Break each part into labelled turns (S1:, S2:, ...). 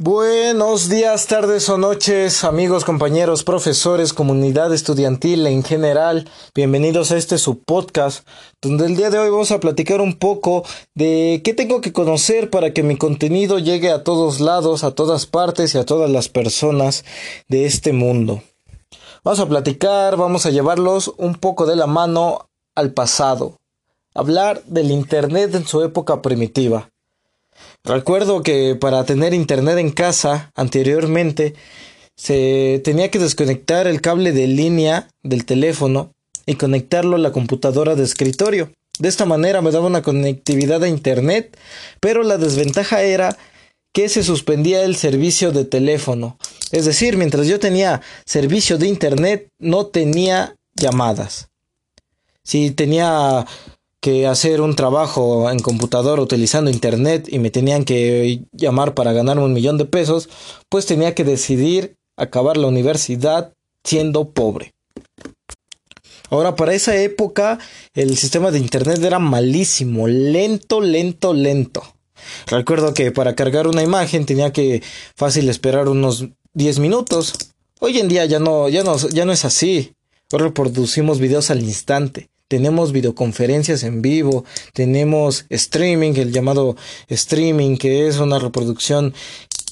S1: Buenos días, tardes o noches, amigos, compañeros, profesores, comunidad estudiantil en general. Bienvenidos a este su podcast, donde el día de hoy vamos a platicar un poco de qué tengo que conocer para que mi contenido llegue a todos lados, a todas partes y a todas las personas de este mundo. Vamos a platicar, vamos a llevarlos un poco de la mano al pasado. Hablar del Internet en su época primitiva. Recuerdo que para tener internet en casa anteriormente se tenía que desconectar el cable de línea del teléfono y conectarlo a la computadora de escritorio. De esta manera me daba una conectividad a internet, pero la desventaja era que se suspendía el servicio de teléfono. Es decir, mientras yo tenía servicio de internet, no tenía llamadas. Si tenía que hacer un trabajo en computador utilizando internet y me tenían que llamar para ganarme un millón de pesos, pues tenía que decidir acabar la universidad siendo pobre. Ahora, para esa época, el sistema de internet era malísimo, lento, lento, lento. Recuerdo que para cargar una imagen tenía que fácil esperar unos 10 minutos. Hoy en día ya no, ya no, ya no es así. Reproducimos videos al instante tenemos videoconferencias en vivo, tenemos streaming, el llamado streaming, que es una reproducción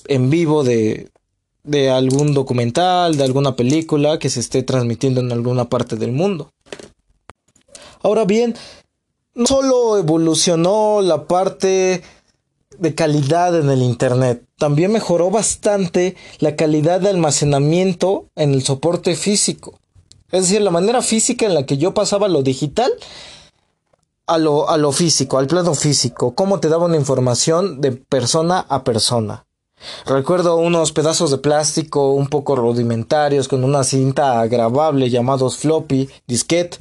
S1: en vivo de, de algún documental, de alguna película que se esté transmitiendo en alguna parte del mundo. Ahora bien, no solo evolucionó la parte de calidad en el Internet, también mejoró bastante la calidad de almacenamiento en el soporte físico. Es decir, la manera física en la que yo pasaba lo digital a lo, a lo físico, al plano físico, cómo te daba una información de persona a persona. Recuerdo unos pedazos de plástico un poco rudimentarios con una cinta grabable llamados floppy, disquete,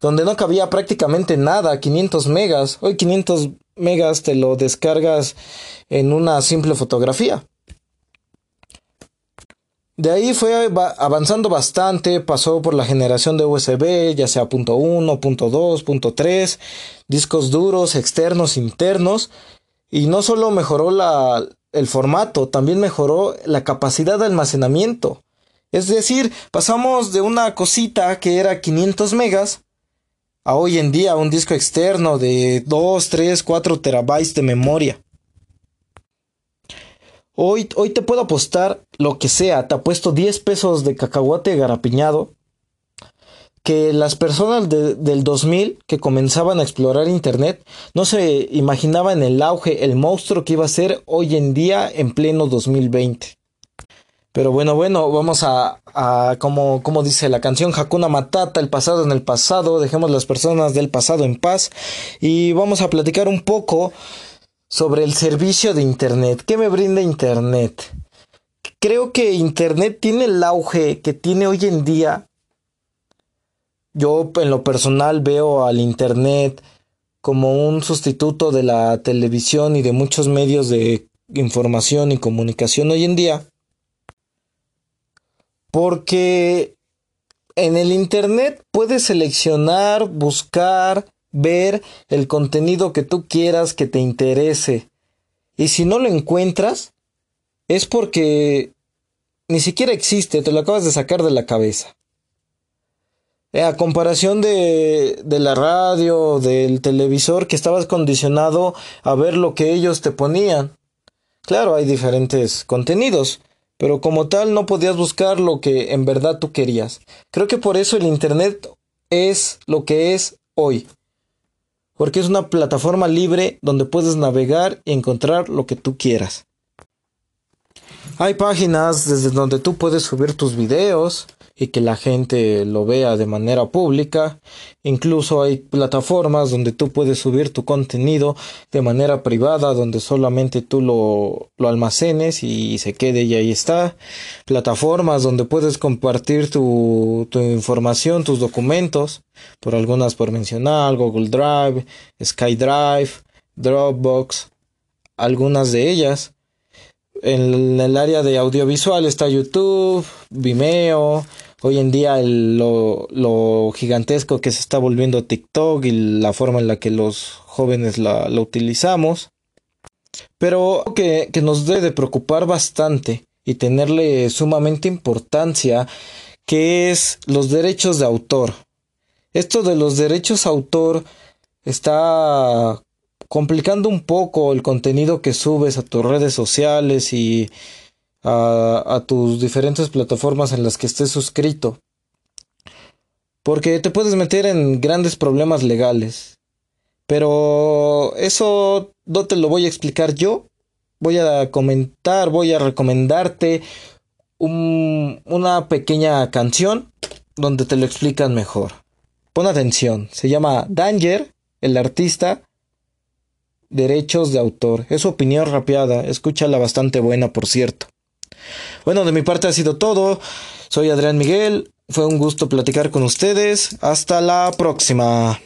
S1: donde no cabía prácticamente nada, 500 megas. Hoy 500 megas te lo descargas en una simple fotografía. De ahí fue avanzando bastante, pasó por la generación de USB, ya sea punto .1, punto .2, punto .3, discos duros, externos, internos, y no solo mejoró el formato, también mejoró la capacidad de almacenamiento. Es decir, pasamos de una cosita que era 500 megas a hoy en día un disco externo de 2, 3, 4 terabytes de memoria. Hoy, hoy te puedo apostar lo que sea, te apuesto 10 pesos de cacahuate garapiñado, que las personas del 2000 que comenzaban a explorar Internet no se imaginaban el auge, el monstruo que iba a ser hoy en día en pleno 2020. Pero bueno, bueno, vamos a, como, como dice la canción Hakuna Matata, el pasado en el pasado, dejemos las personas del pasado en paz y vamos a platicar un poco sobre el servicio de Internet. ¿Qué me brinda Internet? Creo que Internet tiene el auge que tiene hoy en día. Yo en lo personal veo al Internet como un sustituto de la televisión y de muchos medios de información y comunicación hoy en día. Porque en el Internet puedes seleccionar, buscar, ver el contenido que tú quieras que te interese. Y si no lo encuentras, es porque ni siquiera existe, te lo acabas de sacar de la cabeza. Eh, a comparación de, de la radio, del televisor, que estabas condicionado a ver lo que ellos te ponían. Claro, hay diferentes contenidos, pero como tal no podías buscar lo que en verdad tú querías. Creo que por eso el Internet es lo que es hoy porque es una plataforma libre donde puedes navegar y encontrar lo que tú quieras. Hay páginas desde donde tú puedes subir tus videos, y que la gente lo vea de manera pública. Incluso hay plataformas donde tú puedes subir tu contenido de manera privada, donde solamente tú lo, lo almacenes y se quede y ahí está. Plataformas donde puedes compartir tu, tu información, tus documentos, por algunas por mencionar, Google Drive, SkyDrive, Dropbox, algunas de ellas. En el área de audiovisual está YouTube, Vimeo, hoy en día lo, gigantesco que se está volviendo TikTok y la forma en la que los jóvenes la, utilizamos. Pero que, que nos debe de preocupar bastante y tenerle sumamente importancia, que es los derechos de autor. Esto de los derechos de autor está complicando un poco el contenido que subes a tus redes sociales y a, tus diferentes plataformas en las que estés suscrito. Porque te puedes meter en grandes problemas legales. Pero eso no te lo voy a explicar yo. Voy a comentar, voy a recomendarte un, una pequeña canción donde te lo explican mejor. Pon atención, se llama Danger, el artista, derechos de autor. Es su opinión rapeada, escúchala bastante buena, por cierto. Bueno, de mi parte ha sido todo. Soy Adrián Miguel, fue un gusto platicar con ustedes. Hasta la próxima.